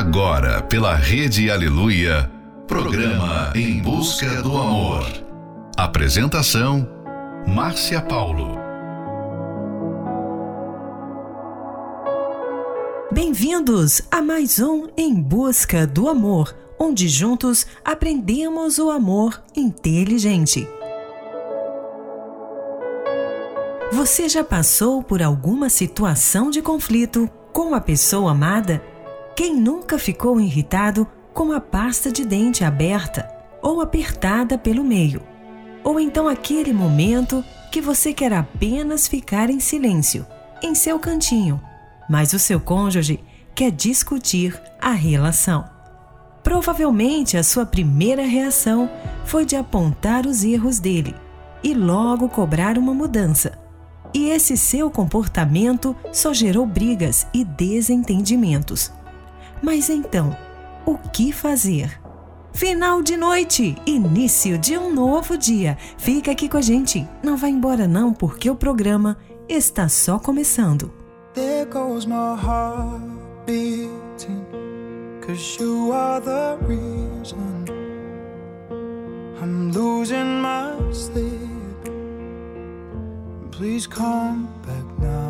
Agora, pela Rede Aleluia, programa Em Busca do Amor. Apresentação: Márcia Paulo. Bem-vindos a mais um Em Busca do Amor, onde juntos aprendemos o amor inteligente. Você já passou por alguma situação de conflito com a pessoa amada? Quem nunca ficou irritado com a pasta de dente aberta ou apertada pelo meio? Ou então aquele momento que você quer apenas ficar em silêncio, em seu cantinho, mas o seu cônjuge quer discutir a relação. Provavelmente a sua primeira reação foi de apontar os erros dele e logo cobrar uma mudança. E esse seu comportamento só gerou brigas e desentendimentos. Mas então, o que fazer? Final de noite, início de um novo dia. Fica aqui com a gente. Não vá embora não, porque o programa está só começando. There goes my heart beating Cause you are the reason I'm losing my sleep Please come back now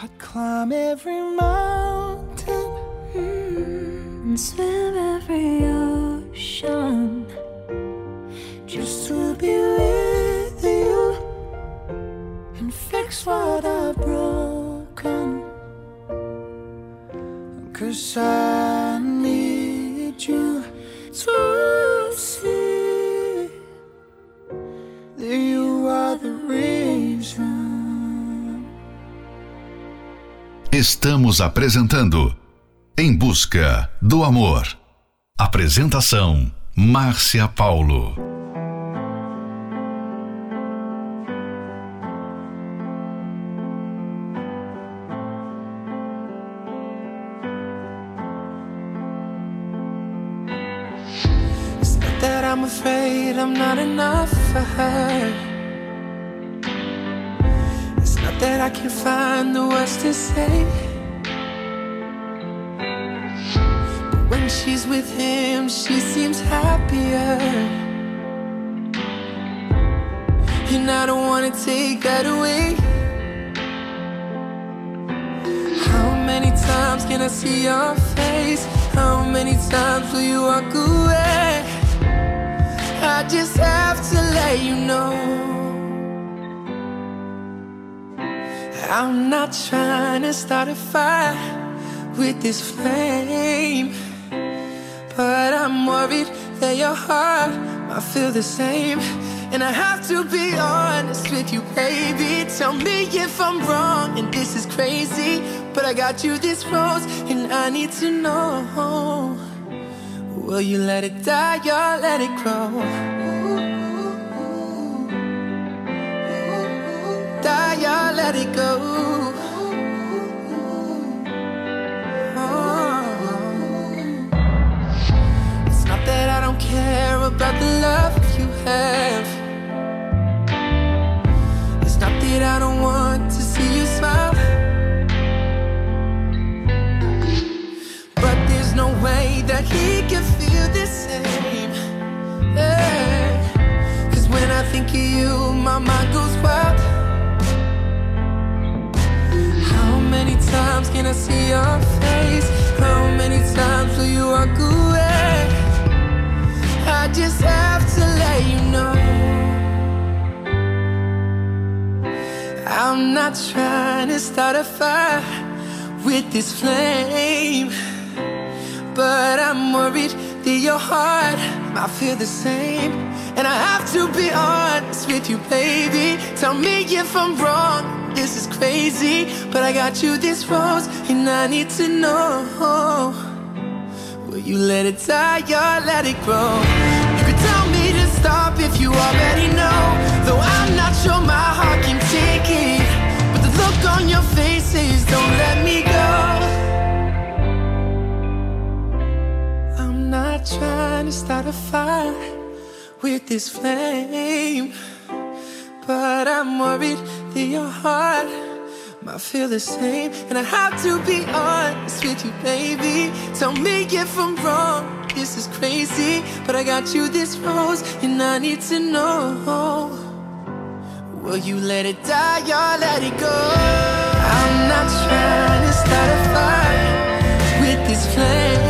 I'd climb every mountain mm, and swim every ocean just to be with you and fix what I've broken. Cause I Estamos apresentando Em Busca do Amor. Apresentação: Márcia Paulo. I'm afraid I'm not enough for her. That I can't find the words to say. But when she's with him, she seems happier. And I don't wanna take that away. How many times? can I see your face? How many times will you walk away? I just have to let you know. I'm not trying to start a fire with this flame, but I'm worried that your heart might feel the same. And I have to be honest with you, baby. Tell me if I'm wrong and this is crazy. But I got you this rose, and I need to know Will you let it die or let it grow? Die let it go? Oh. It's not that I don't care about the love you have It's not that I don't want to see you smile. But there's no way that he can feel the same. Yeah. Cause when I think of you, my mind goes wild. Times can I see your face? How many times will you walk away? I just have to let you know. I'm not trying to start a fire with this flame, but I'm worried that your heart might feel the same. And I have to be honest with you, baby. Tell me if I'm wrong. This is crazy, but I got you this rose, and I need to know. Will you let it die or let it grow? You could tell me to stop if you already know. Though I'm not sure my heart can take it. But the look on your face faces don't let me go. I'm not trying to start a fire with this flame. But I'm worried that your heart might feel the same. And I have to be honest with you, baby. Tell me if I'm wrong. This is crazy, but I got you this rose, and I need to know. Will you let it die or let it go? I'm not trying to start a fire with this flame,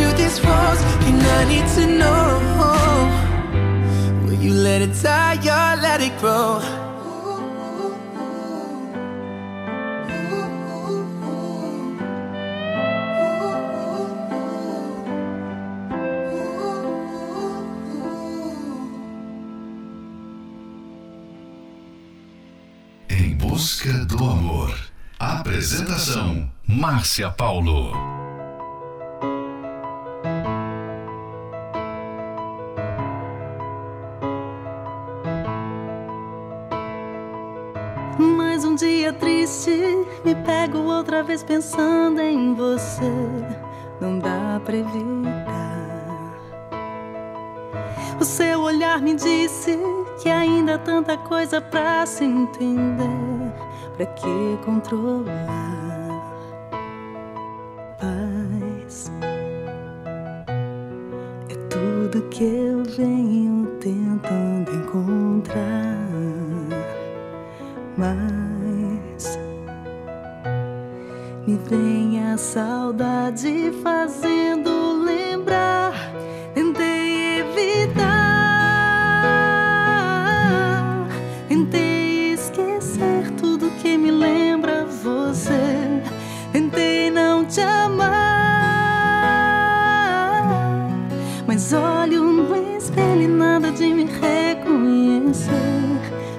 you this rose, and I need to know. Will you let it die or let it grow? Em busca do amor. Apresentação: Márcia Paulo. Me pego outra vez pensando em você. Não dá pra evitar. O seu olhar me disse que ainda há tanta coisa pra se entender. Pra que controlar? Paz é tudo que eu venho tentando encontrar. Mas me vem a saudade fazendo lembrar. Tentei evitar, tentei esquecer tudo que me lembra você. Tentei não te amar, mas olho no espelho e nada de me reconhecer.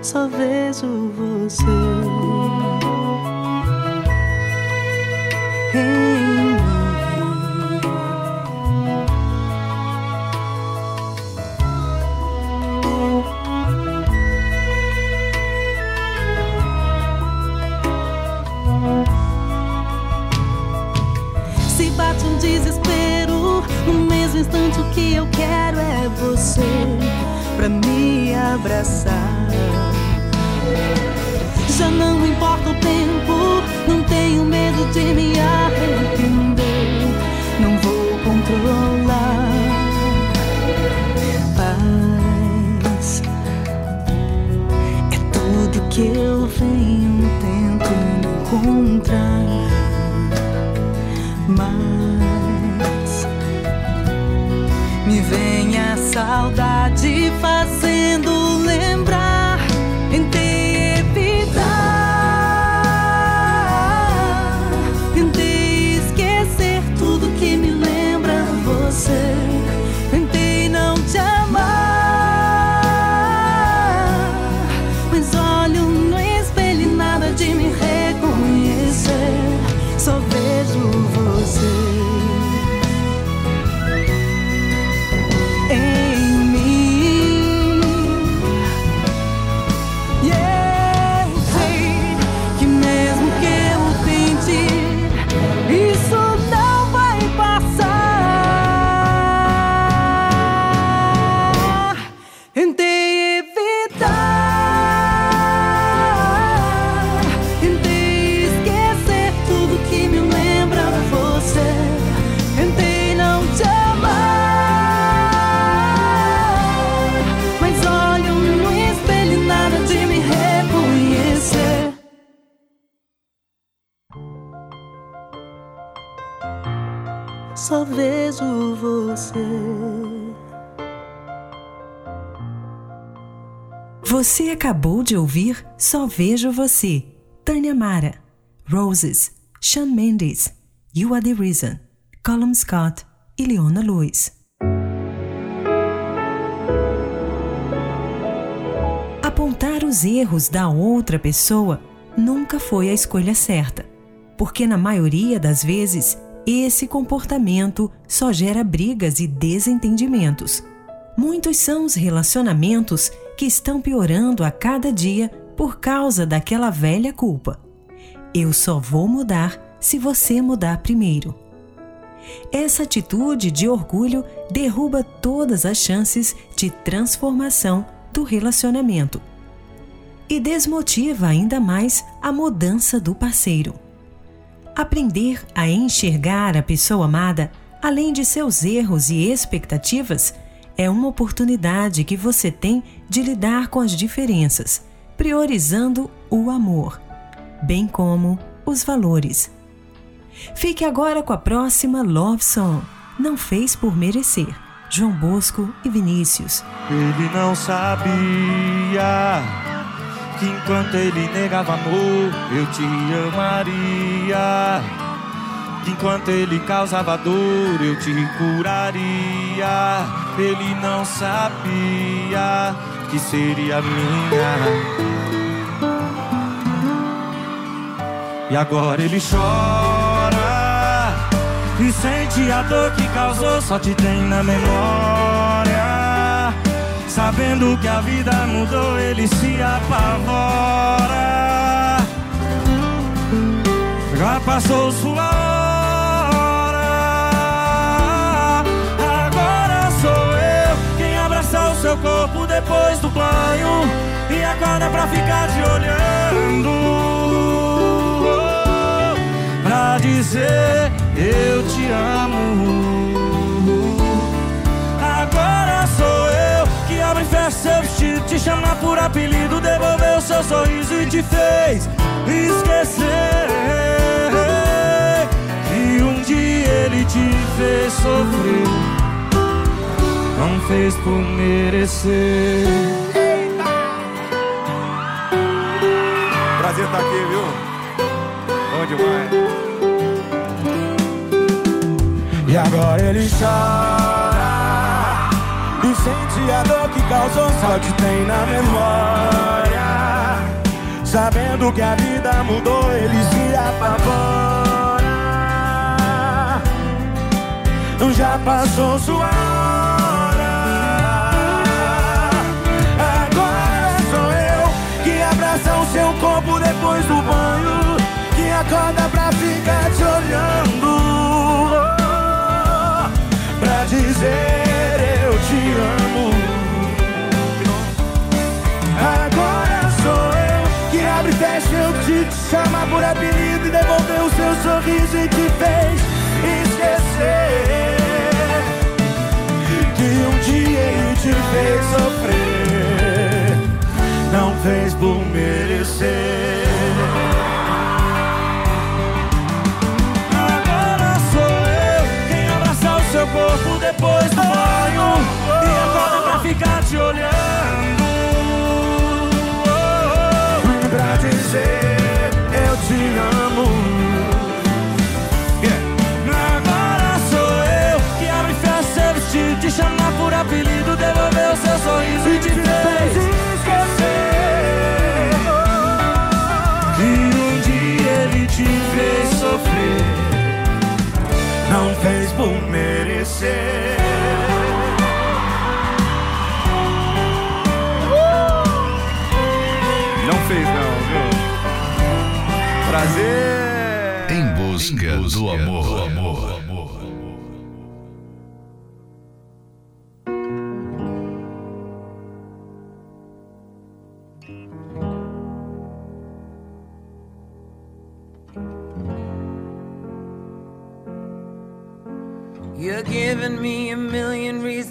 Só vejo você. Em Só vejo você. Você acabou de ouvir Só Vejo Você, Tânia Mara, Roses, Shawn Mendes, You Are the Reason, Colum Scott e Leona Lewis. Apontar os erros da outra pessoa nunca foi a escolha certa, porque na maioria das vezes esse comportamento só gera brigas e desentendimentos. Muitos são os relacionamentos que estão piorando a cada dia por causa daquela velha culpa. Eu só vou mudar se você mudar primeiro. Essa atitude de orgulho derruba todas as chances de transformação do relacionamento e desmotiva ainda mais a mudança do parceiro. Aprender a enxergar a pessoa amada, além de seus erros e expectativas, é uma oportunidade que você tem de lidar com as diferenças, priorizando o amor, bem como os valores. Fique agora com a próxima Love Song. Não fez por merecer. João Bosco e Vinícius. Ele não sabia que enquanto ele negava amor, eu te amaria. Que enquanto ele causava dor, eu te curaria. Ele não sabia que seria minha. E agora ele chora e sente a dor que causou, só te tem na memória. Sabendo que a vida mudou, ele se apavora. Já passou sua hora. Agora sou eu quem abraça o seu corpo depois do banho e acorda pra ficar te olhando pra dizer eu te amo. Agora fecha seu vestido, te chama por apelido, devolveu seu sorriso e te fez esquecer que um dia ele te fez sofrer, não fez por merecer. Prazer estar aqui, viu? Bom demais. E agora ele chora sente a dor que causou Só te tem na memória. Sabendo que a vida mudou Ele se apavora. Já passou sua hora. Agora sou eu Que abraça o seu corpo depois do banho Que acorda pra ficar te olhando. Pra dizer te amo. Agora sou eu que abre e fecha, eu te, te chama por apelido e devolveu o seu sorriso e te fez esquecer que um dia ele te fez sofrer, não fez por merecer. corpo depois do banho. E acorda pra ficar te olhando. Oh, Pra dizer eu te amo. É agora sou eu que abre e fecha te, te chamar por apelido Devolver o seu sorriso e te fez. Merecer. Não fez não, viu? Prazer. Em busca, do amor. Do amor.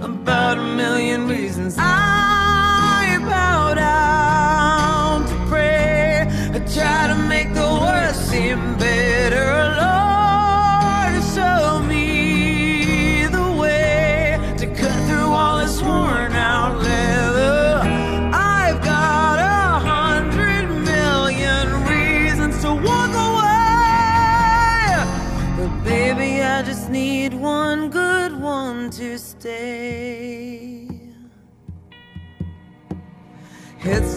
About a million reasons. I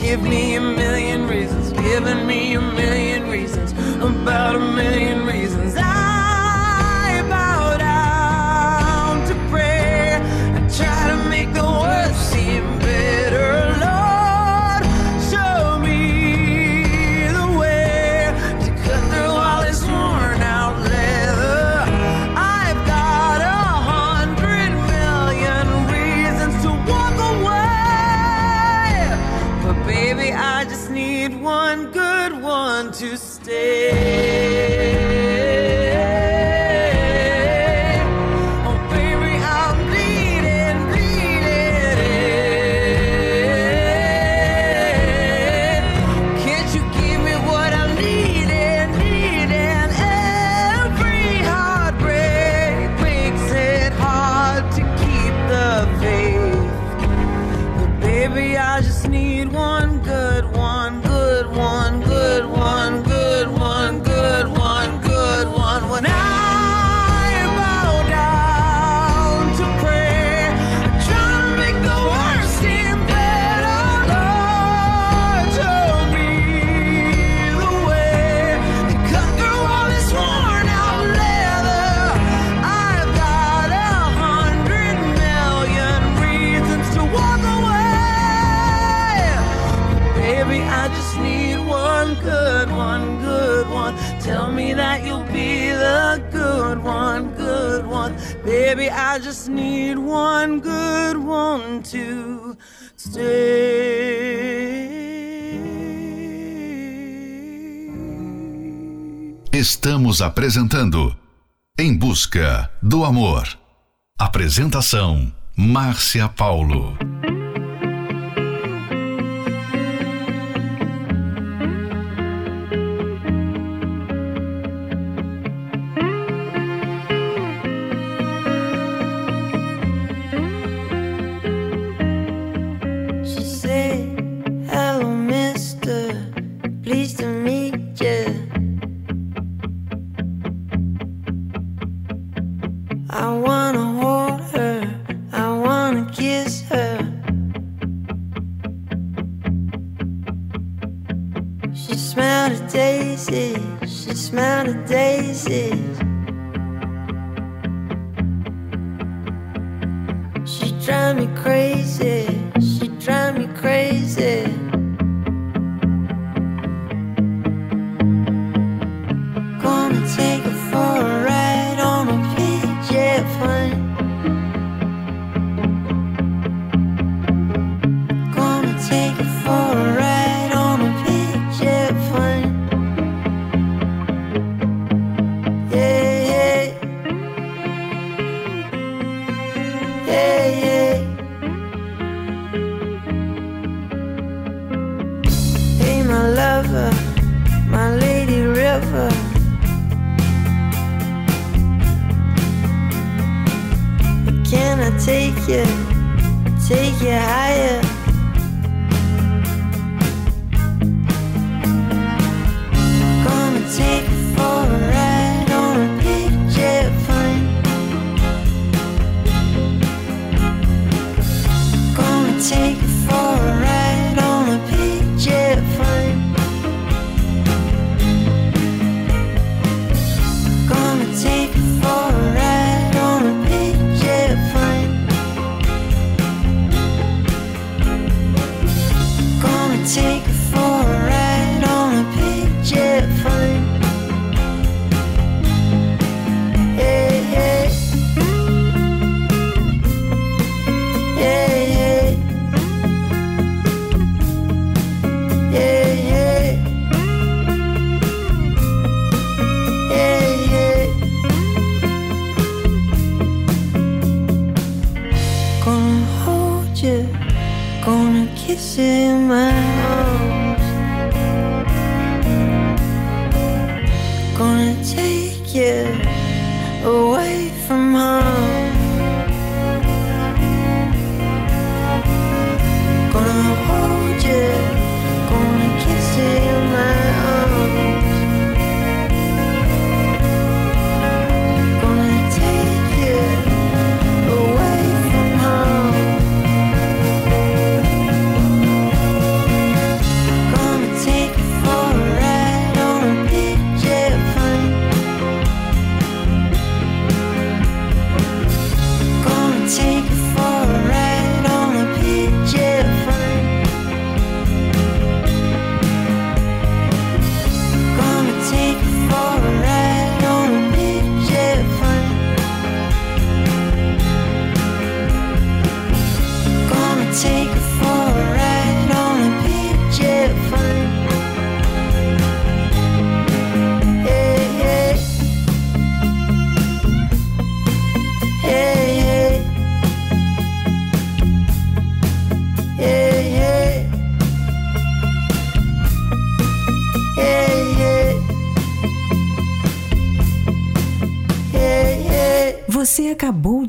Give me a million reasons. Giving me a million reasons. About a million reasons. I to stay. Estamos apresentando Em Busca do Amor. Apresentação: Márcia Paulo. Drive me crazy. She drive me crazy.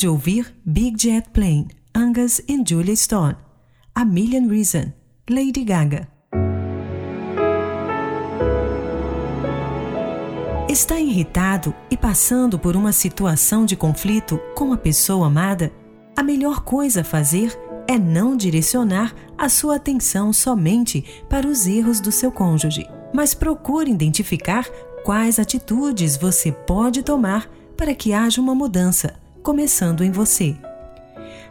De ouvir Big Jet Plane, Angus e Julia Stone. A Million Reason, Lady Gaga. Está irritado e passando por uma situação de conflito com a pessoa amada? A melhor coisa a fazer é não direcionar a sua atenção somente para os erros do seu cônjuge, mas procure identificar quais atitudes você pode tomar para que haja uma mudança, começando em você.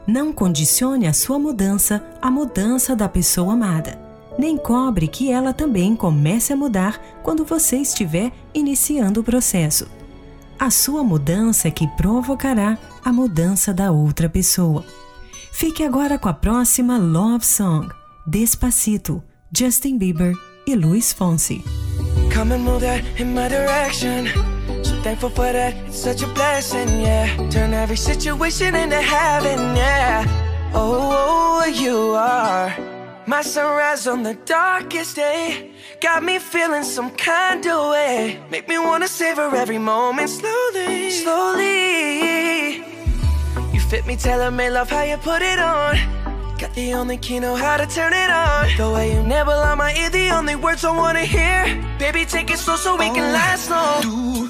Não condicione a sua mudança à mudança da pessoa amada. Nem cobre que ela também comece a mudar quando você estiver iniciando o processo. A sua mudança é que provocará a mudança da outra pessoa. Fique agora com a próxima Love Song, Despacito, Justin Bieber e Luis Fonsi. Come and move that in my direction. Thankful for that, it's such a blessing, yeah. Turn every situation into heaven, yeah. Oh, oh, you are my sunrise on the darkest day. Got me feeling some kind of way. Make me wanna savor every moment slowly, slowly. You fit me, tailor made love how you put it on. Got the only key, know how to turn it on. The way you nibble on my ear, the only words I wanna hear. Baby, take it slow so we can oh, last long. Tú,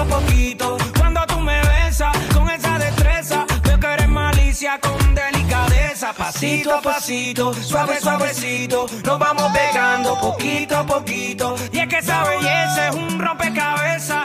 a poquito. Cuando tú me besas con esa destreza, veo que eres malicia con delicadeza. Pasito a pasito, suave, suavecito. Nos vamos pegando poquito a poquito. Y es que esa belleza es un rompecabezas.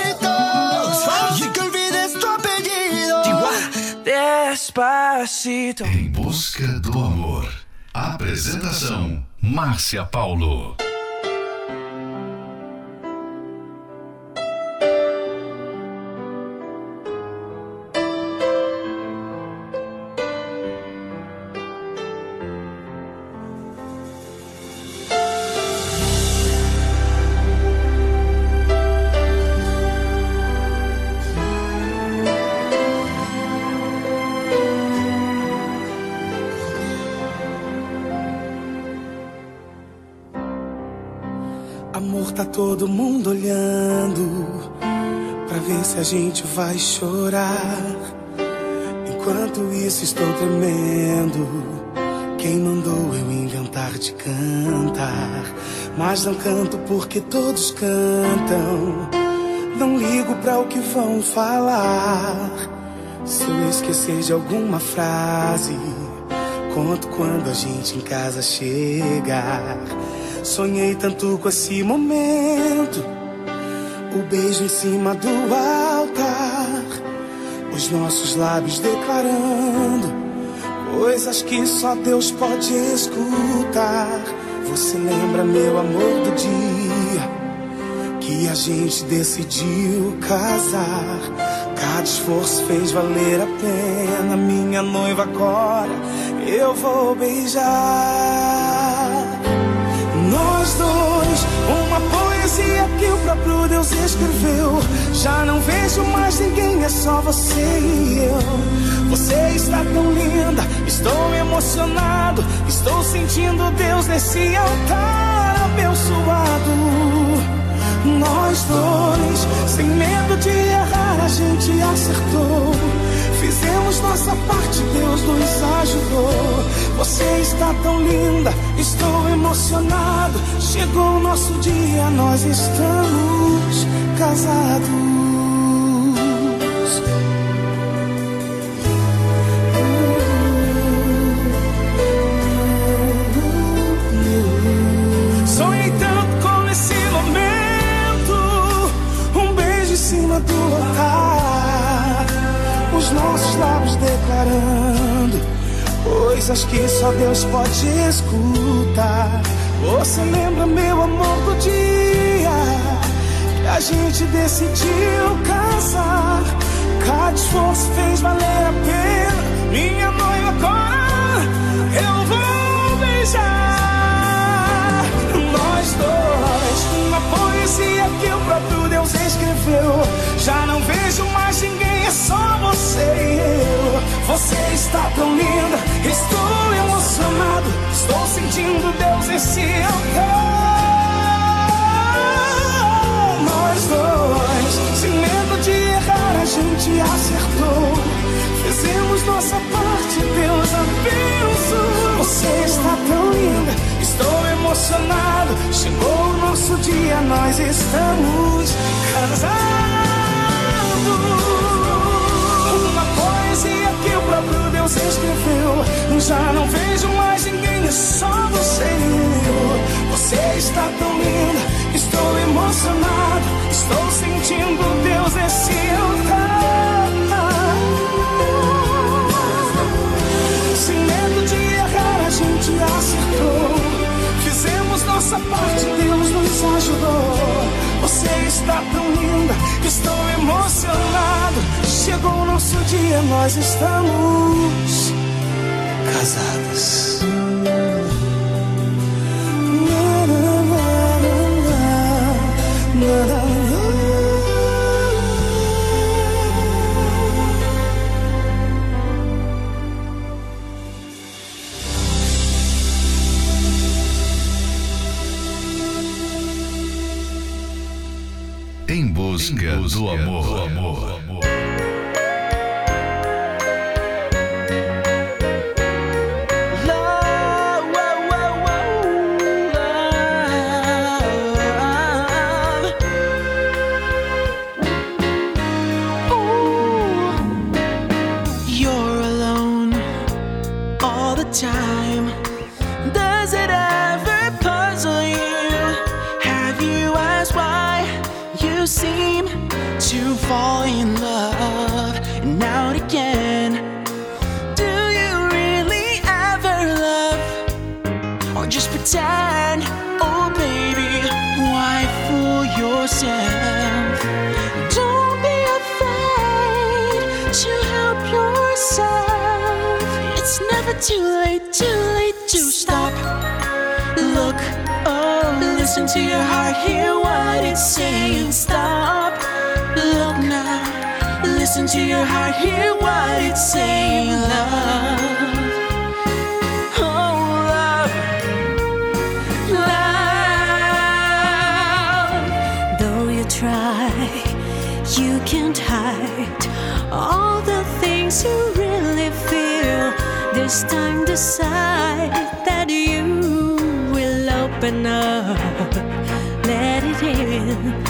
Despacito. Em busca do amor. Apresentação: Márcia Paulo. Gente vai chorar. Enquanto isso, estou tremendo. Quem mandou eu inventar de cantar? Mas não canto porque todos cantam. Não ligo pra o que vão falar. Se eu esquecer de alguma frase, conto quando a gente em casa chegar. Sonhei tanto com esse momento. O beijo em cima do altar. Os nossos lábios declarando coisas que só Deus pode escutar. Você lembra, meu amor, do dia que a gente decidiu casar? Cada esforço fez valer a pena. Minha noiva agora eu vou beijar. Deus escreveu. Já não vejo mais ninguém, é só você e eu. Você está tão linda, estou emocionado. Estou sentindo Deus nesse altar abençoado. Nós dois, sem medo de errar, a gente acertou. Fizemos nossa parte, Deus nos ajudou. Você está tão linda, estou emocionado. Chegou o nosso dia, nós estamos casados. Nossos lábios declarando coisas que só Deus pode escutar. Você lembra, meu amor, do dia que a gente decidiu casar? Cada esforço fez valer a pena. Minha noiva agora eu vou Já não vejo mais ninguém, é só você e eu. Você está tão linda, estou emocionado. Estou sentindo Deus em si. Nós dois, sem medo de errar, a gente acertou. Fizemos nossa parte, Deus abençoou. Você está tão linda, estou emocionado. Chegou o nosso dia, nós estamos casados. Nosso dia, nós estamos casados. Em busca, do amor. You're listen to your heart, hear what it's saying. Stop. Look now, listen to your heart, hear what it's saying. Love. Oh, love. Love. Though you try, you can't hide all the things you really feel. This time decide open up, let it in.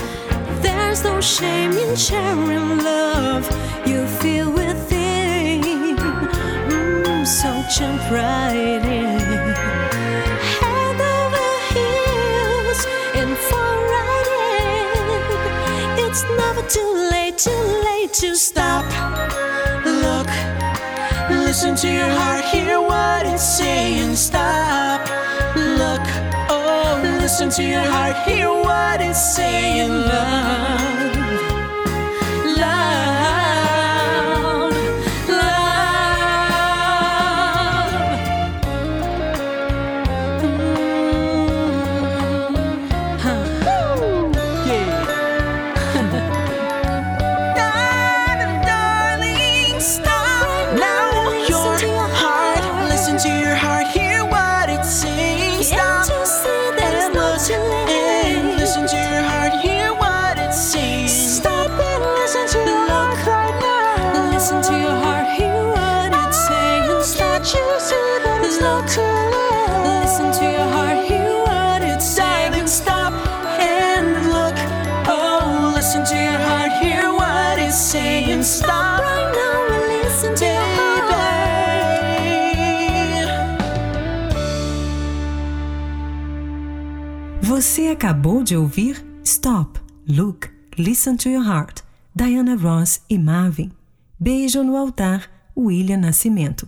There's no shame in sharing love you feel within. Mm, so jump right in. Head over heels and fall right in. It's never too late, too late to stop. Look, listen to your heart, hear what it's saying. Stop. Listen to your heart, hear what it's saying. Love. And stop right now and listen to your Você acabou de ouvir Stop, Look, Listen to Your Heart, Diana Ross e Marvin. Beijo no altar, William Nascimento.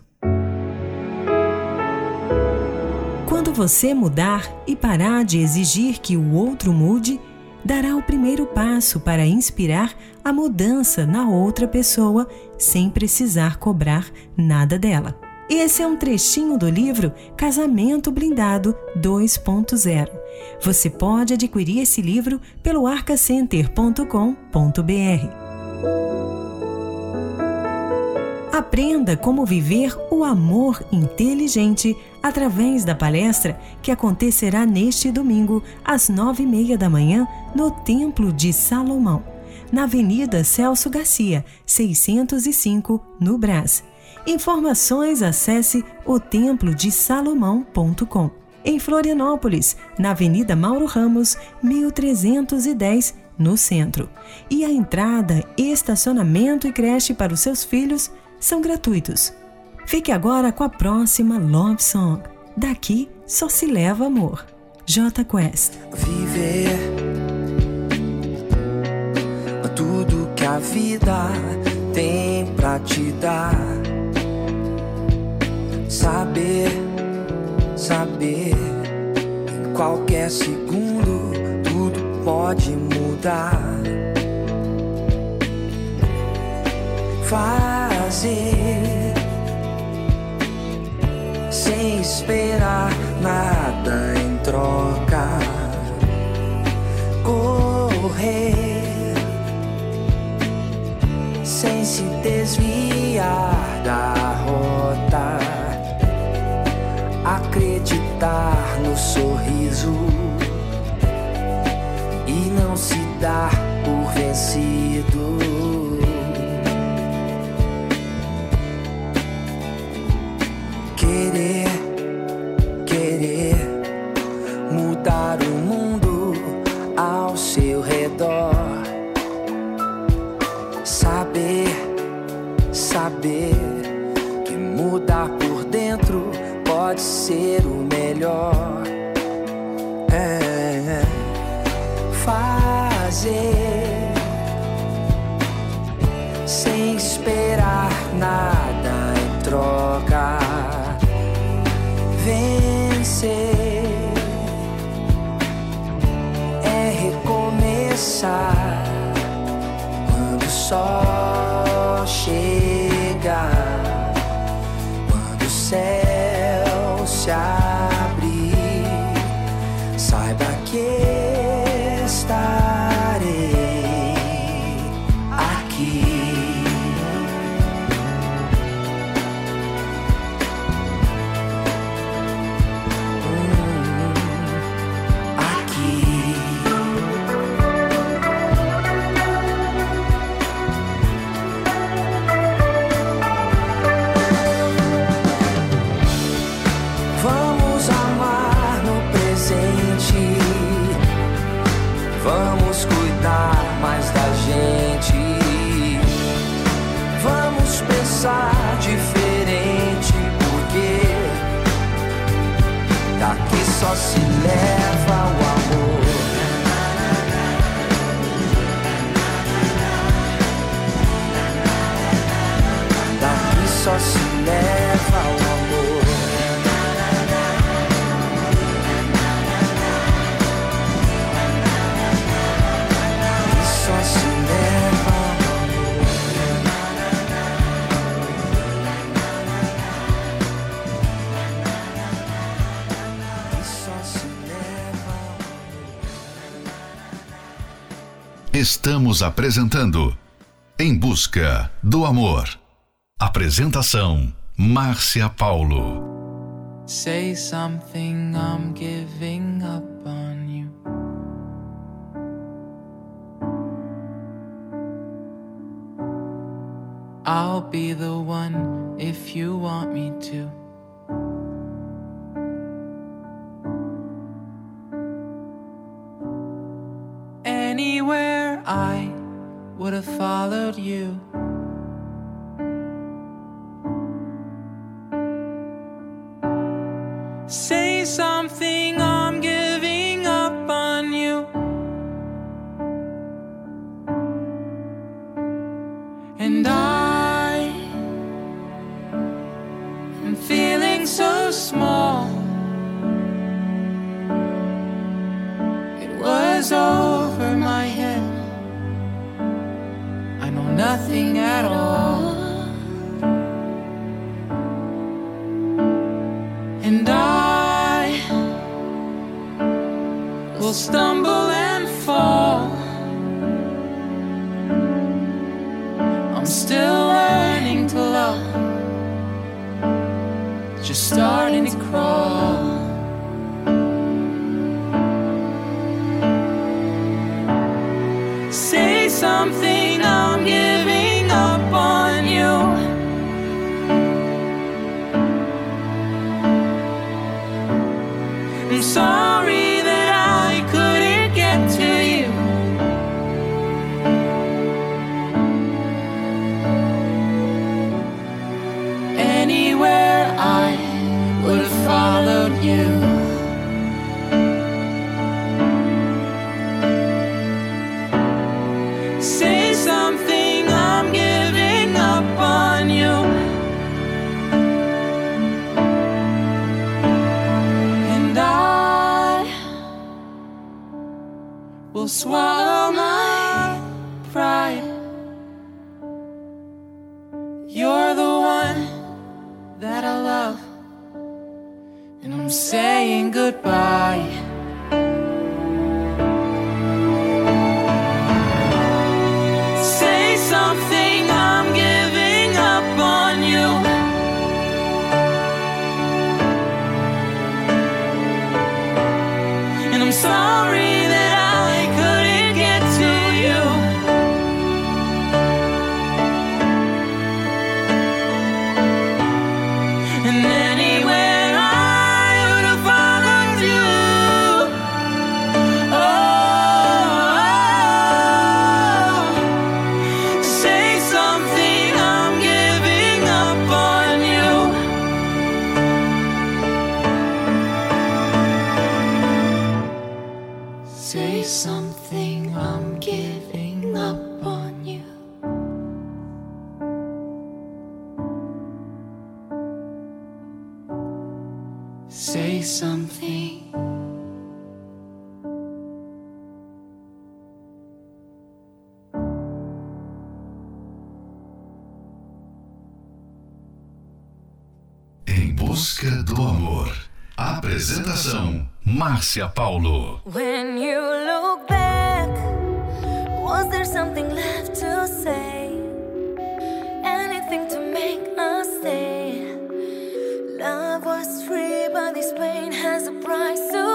Quando você mudar e parar de exigir que o outro mude, dará o primeiro passo para inspirar a mudança na outra pessoa sem precisar cobrar nada dela. Esse é um trechinho do livro Casamento Blindado 2.0. Você pode adquirir esse livro pelo arcacenter.com.br. Aprenda como viver o amor inteligente através da palestra que acontecerá neste domingo, às nove e meia da manhã, no Templo de Salomão, na Avenida Celso Garcia, 605, no Brás. Informações acesse o templodesalomão.com. Em Florianópolis, na Avenida Mauro Ramos, 1310, no centro. E a entrada, estacionamento e creche para os seus filhos são gratuitos. Fique agora com a próxima Love Song. Daqui só se leva amor. J Quest. Viver tudo que a vida tem pra te dar. Saber, saber, em qualquer segundo tudo pode mudar. Fazer sem esperar nada em troca. Correr sem se desviar da rota. Acreditar no sorriso e não se dar por vencido. it is. Só se Estamos apresentando Em Busca do Amor. Apresentação: Márcia Paulo. Say something, I'm giving up on you. I'll be the one if you want me to. I would have followed you. Say something. stumble. swallow my pride. You're the one that I love, and I'm saying goodbye. Márcia Paulo. When you look back, was there something left to say? Anything to make us stay? Love was free, but this pain has a price to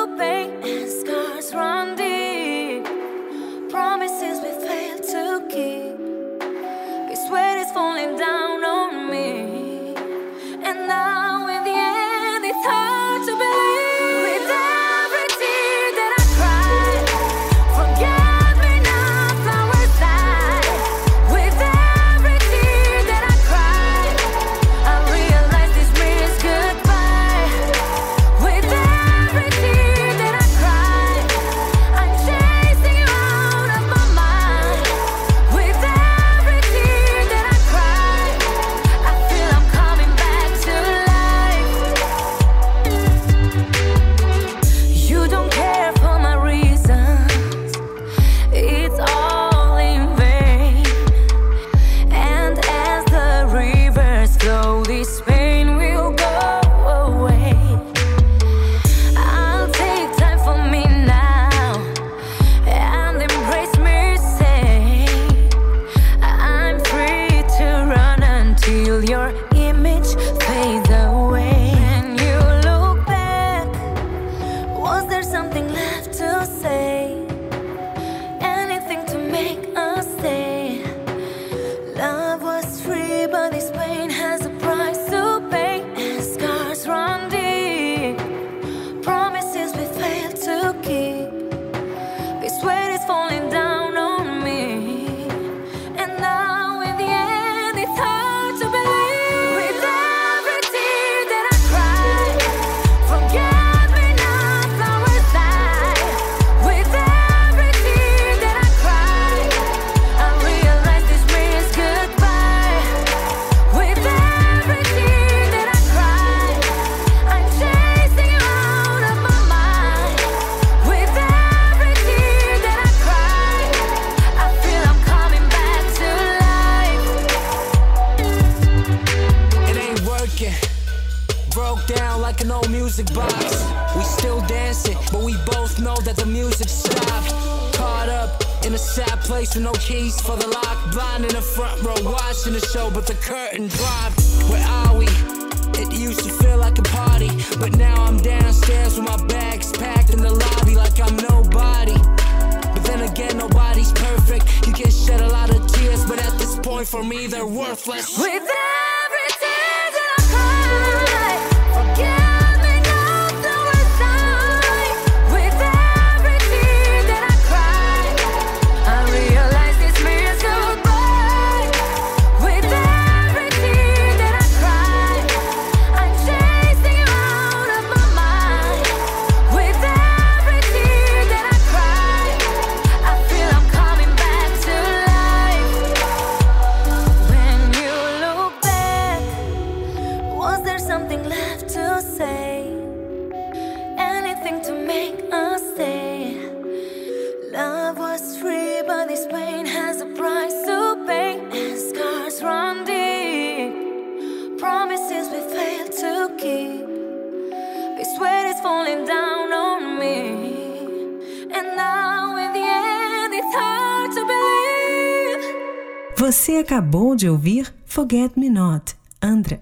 acabou de ouvir Forget Me Not, Andra.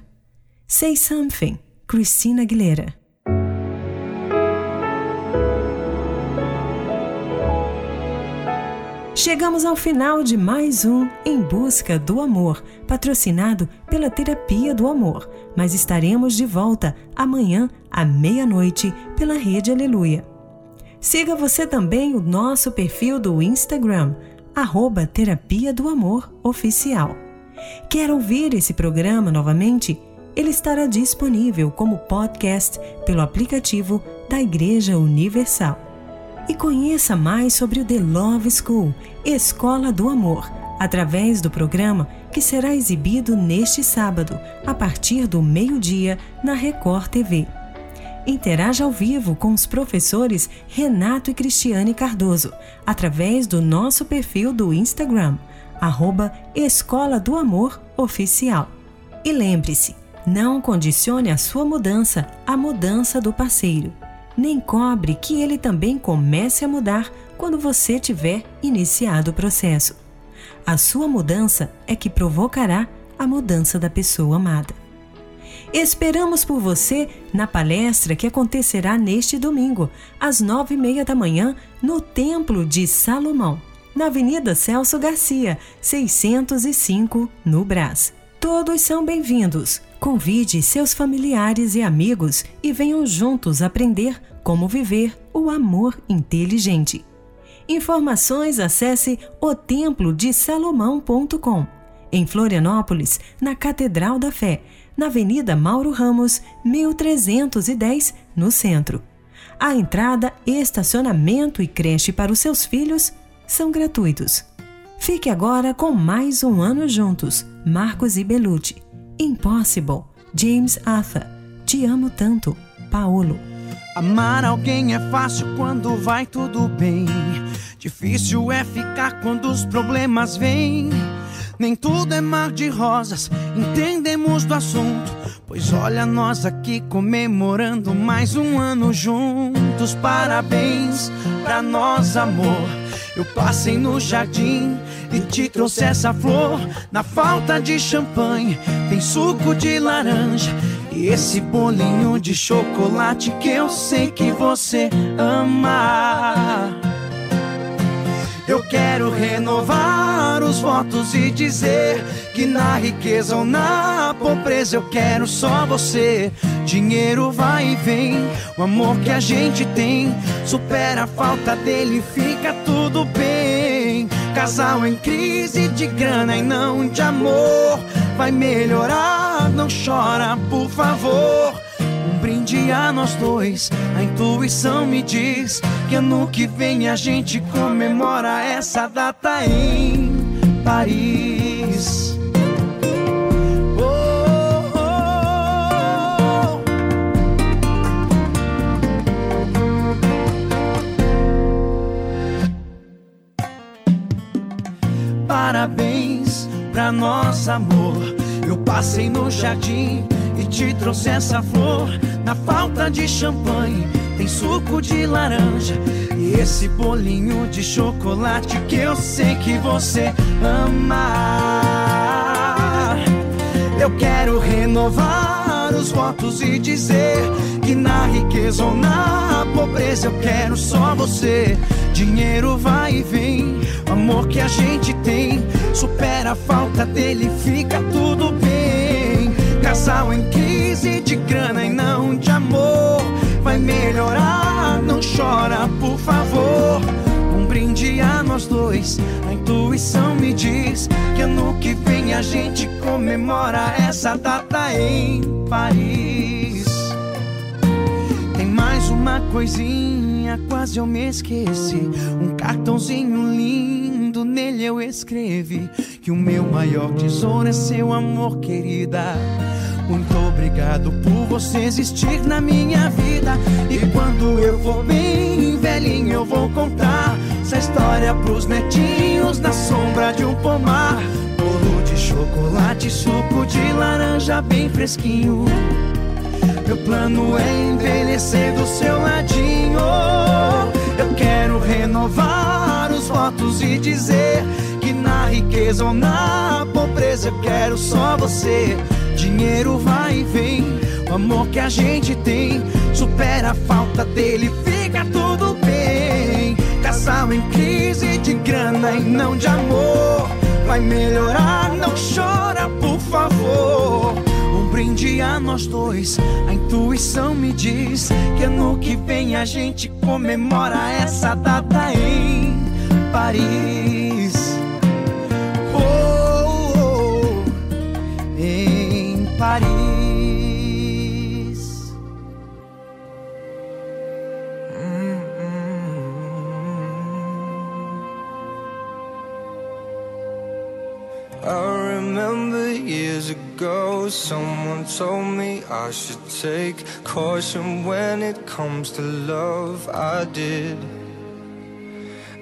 Say Something, Christina Aguilera. Chegamos ao final de mais um Em Busca do Amor, patrocinado pela Terapia do Amor, mas estaremos de volta amanhã à meia-noite pela Rede Aleluia. Siga você também o nosso perfil do Instagram, arroba Terapia do Amor Oficial. Quer ouvir esse programa novamente? Ele estará disponível como podcast pelo aplicativo da Igreja Universal. E conheça mais sobre o The Love School, Escola do Amor, através do programa que será exibido neste sábado, a partir do meio-dia, na Record TV. Interaja ao vivo com os professores Renato e Cristiane Cardoso, através do nosso perfil do Instagram, arroba Escola do Amor Oficial. E lembre-se, não condicione a sua mudança à mudança do parceiro. Nem cobre que ele também comece a mudar quando você tiver iniciado o processo. A sua mudança é que provocará a mudança da pessoa amada. Esperamos por você na palestra que acontecerá neste domingo, às nove e meia da manhã, no Templo de Salomão, na Avenida Celso Garcia, 605, no Brás. Todos são bem-vindos. Convide seus familiares e amigos e venham juntos aprender como viver o amor inteligente. Informações acesse otemplodesalomão.com. Em Florianópolis, na Catedral da Fé, na Avenida Mauro Ramos, 1310, no centro. A entrada, estacionamento e creche para os seus filhos são gratuitos. Fique agora com mais um ano juntos. Marcos e Belucci. Impossible. James Arthur. Te amo tanto. Paulo. Amar alguém é fácil quando vai tudo bem. Difícil é ficar quando os problemas vêm. Nem tudo é mar de rosas, entendemos do assunto. Pois olha nós aqui comemorando mais um ano juntos. Parabéns pra nós, amor. Eu passei no jardim e te trouxe essa flor. Na falta de champanhe, tem suco de laranja. E esse bolinho de chocolate que eu sei que você ama. Eu quero renovar os votos e dizer que na riqueza ou na pobreza eu quero só você. Dinheiro vai e vem, o amor que a gente tem supera a falta dele, fica tudo bem. Casal em crise de grana e não de amor, vai melhorar, não chora, por favor. Brinde a nós dois, a intuição me diz que ano que vem a gente comemora essa data em Paris. Oh, oh. Parabéns pra nosso amor. Eu passei no jardim e te trouxe essa flor. Na falta de champanhe, tem suco de laranja. E esse bolinho de chocolate que eu sei que você ama. Eu quero renovar os votos e dizer que na riqueza ou na pobreza eu quero só você. Dinheiro vai e vem, o amor que a gente tem supera a falta dele, fica tudo bem. Casal em crise de grana e não de amor, vai melhorar, não chora, por favor. Um brinde a nós dois, a intuição me diz que ano que vem a gente comemora essa data em Paris. Tem mais uma coisinha, quase eu me esqueci. Um cartãozinho lindo, nele eu escrevi que o meu maior tesouro é seu amor, querida. Muito obrigado por você existir na minha vida. E quando eu for bem velhinho, eu vou contar essa história pros netinhos na sombra de um pomar. Bolo de chocolate, suco de laranja bem fresquinho. Meu plano é envelhecer do seu ladinho. Eu quero renovar os votos e dizer que na riqueza ou na pobreza eu quero só você. Dinheiro vai e vem, o amor que a gente tem supera a falta dele, fica tudo bem. Casal em crise de grana e não de amor, vai melhorar, não chora, por favor. Um brinde a nós dois, a intuição me diz que ano que vem a gente comemora essa data em Paris. Paris. Mm-hmm. I remember years ago, someone told me I should take caution when it comes to love. I did.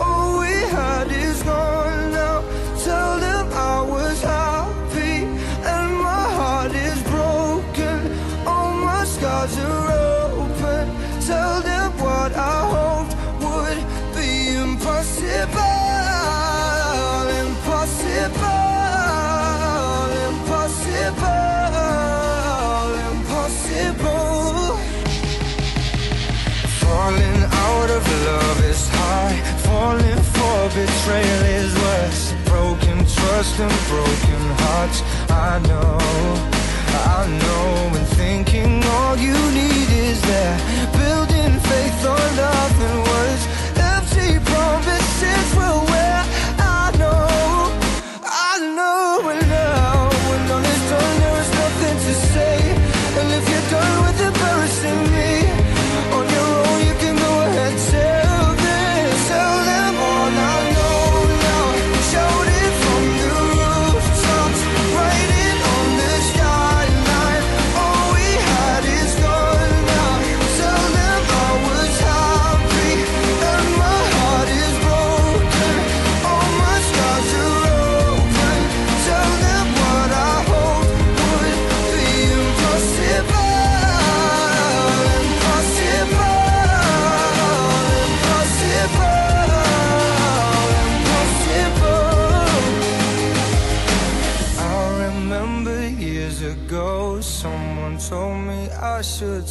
All we had is gone now. Tell them I was happy and my heart is broken. All my scars are betrayal is worse. Broken trust and broken hearts. I know, I know. And thinking all you need is there. Building faith on nothing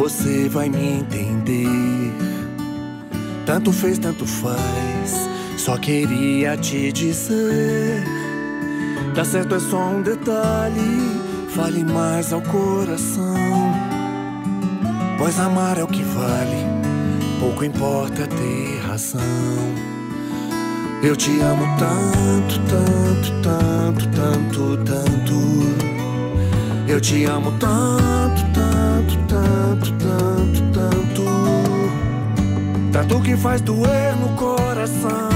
Você vai me entender. Tanto fez, tanto faz. Só queria te dizer. Tá certo, é só um detalhe. Fale mais ao coração. Pois amar é o que vale. Pouco importa ter razão. Eu te amo tanto, tanto, tanto, tanto, tanto. Eu te amo tanto, tanto, tanto, tanto, tanto. Tanto que faz doer no coração.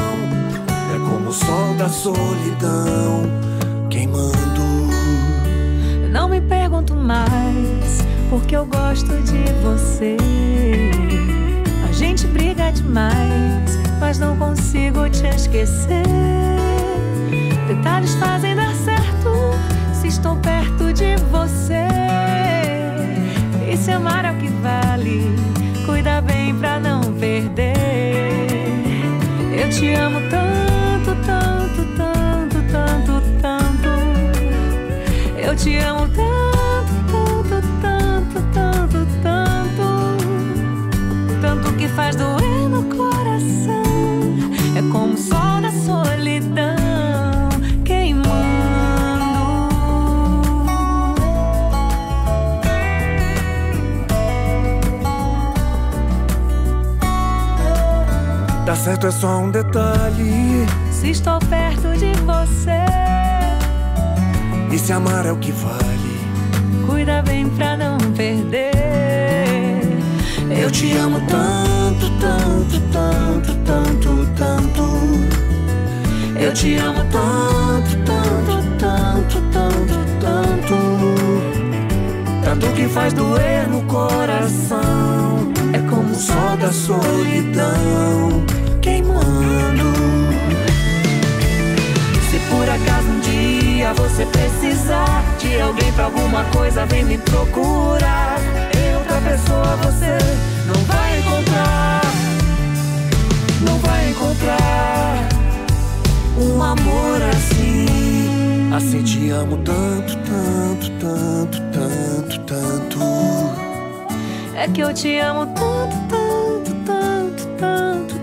É como o sol da solidão queimando. Não me pergunto mais, porque eu gosto de você. A gente briga demais, mas não consigo te esquecer. Detalhes fazem dar certo se estou perto de você. E se amar é o que vale, cuida bem pra não perder. Eu te amo tanto, tanto, tanto, tanto, tanto. Eu te amo Certo, é só um detalhe. Se estou perto de você, E se amar é o que vale. cuida bem pra não perder. Eu te amo tanto, tanto, tanto, tanto, tanto. Eu te amo tanto, tanto, tanto, tanto, tanto. Tanto que faz doer no coração. É como o sol da solidão queimando. Se por acaso um dia você precisar de alguém pra alguma coisa, vem me procurar. Eu, outra pessoa, você não vai encontrar. Não vai encontrar um amor assim. Assim te amo tanto, tanto, tanto, tanto, tanto. É que eu te amo tanto, tanto, tanto, tanto,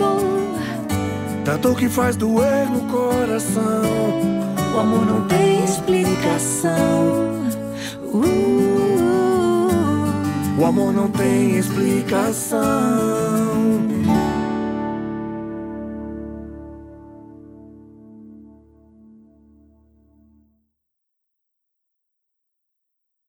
tanto. Tanto que faz doer no coração. O amor não tem explicação. Uh, O amor não tem explicação.